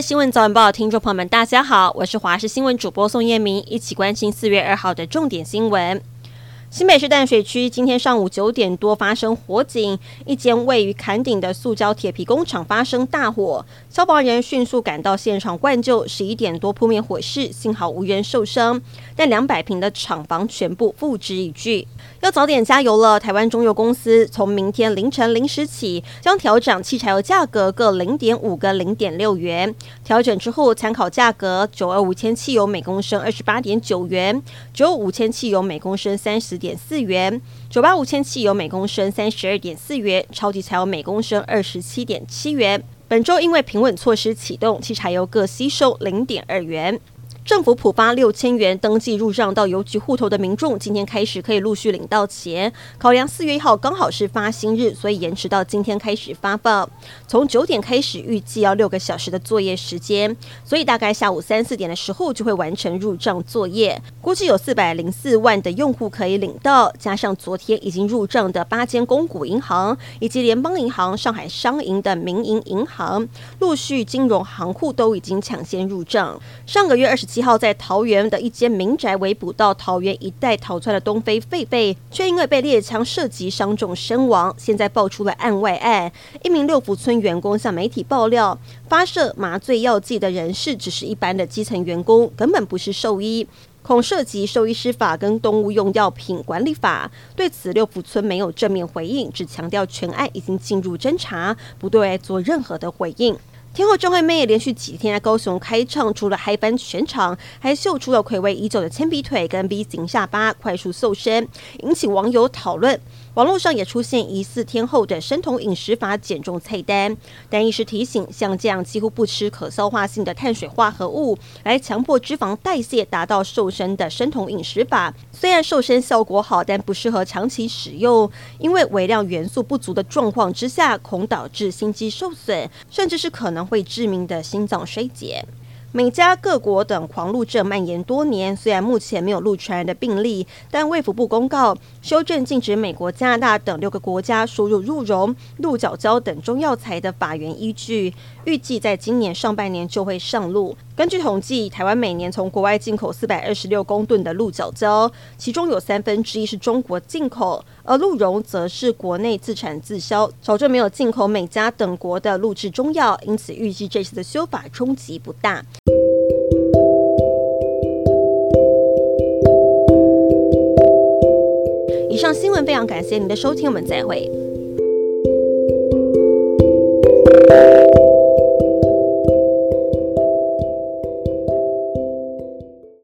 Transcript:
新闻早晚报听众朋友们，大家好，我是华视新闻主播宋燕明，一起关心四月二号的重点新闻。新北市淡水区今天上午九点多发生火警，一间位于崁顶的塑胶铁皮工厂发生大火，消防员迅速赶到现场灌救，十一点多扑灭火势，幸好无人受伤，但两百坪的厂房全部付之一炬。要早点加油了！台湾中油公司从明天凌晨零时起将调整汽柴油价格各零点五跟零点六元。调整之后，参考价格九二五千汽油每公升二十八点九元，九五千汽油每公升三十点四元，九八五千汽油每公升三十二点四元，超级柴油每公升二十七点七元。本周因为平稳措施启动，汽柴油各吸收零点二元。政府普发六千元登记入账到邮局户头的民众，今天开始可以陆续领到钱。考量四月一号刚好是发薪日，所以延迟到今天开始发放。从九点开始，预计要六个小时的作业时间，所以大概下午三四点的时候就会完成入账作业。估计有四百零四万的用户可以领到，加上昨天已经入账的八间公股银行以及联邦银行、上海商银的民营银行，陆续金融行库都已经抢先入账。上个月二十七。七号在桃园的一间民宅围捕到桃园一带逃窜的东非狒狒，却因为被猎枪射击伤重身亡。现在爆出了案外案，一名六福村员工向媒体爆料，发射麻醉药剂的人士只是一般的基层员工，根本不是兽医，恐涉及兽医师法跟动物用药品管理法。对此，六福村没有正面回应，只强调全案已经进入侦查，不对外做任何的回应。天后张惠妹连续几天在高雄开唱，除了嗨翻全场，还秀出了暌违已久的铅笔腿跟 V 型下巴，快速瘦身，引起网友讨论。网络上也出现疑似天后的生酮饮食法减重菜单，但医师提醒，像这样几乎不吃可消化性的碳水化合物，来强迫脂肪代谢达到瘦身的生酮饮食法，虽然瘦身效果好，但不适合长期使用，因为微量元素不足的状况之下，恐导致心肌受损，甚至是可能会致命的心脏衰竭。美加各国等狂鹿症蔓延多年，虽然目前没有鹿传染的病例，但卫福部公告修正禁止美国、加拿大等六个国家输入鹿茸、鹿角胶等中药材的法源依据，预计在今年上半年就会上路。根据统计，台湾每年从国外进口四百二十六公吨的鹿角胶，其中有三分之一是中国进口，而鹿茸则是国内自产自销，早就没有进口美加等国的鹿制中药，因此预计这次的修法冲击不大。以上新闻非常感谢您的收听，我们再会。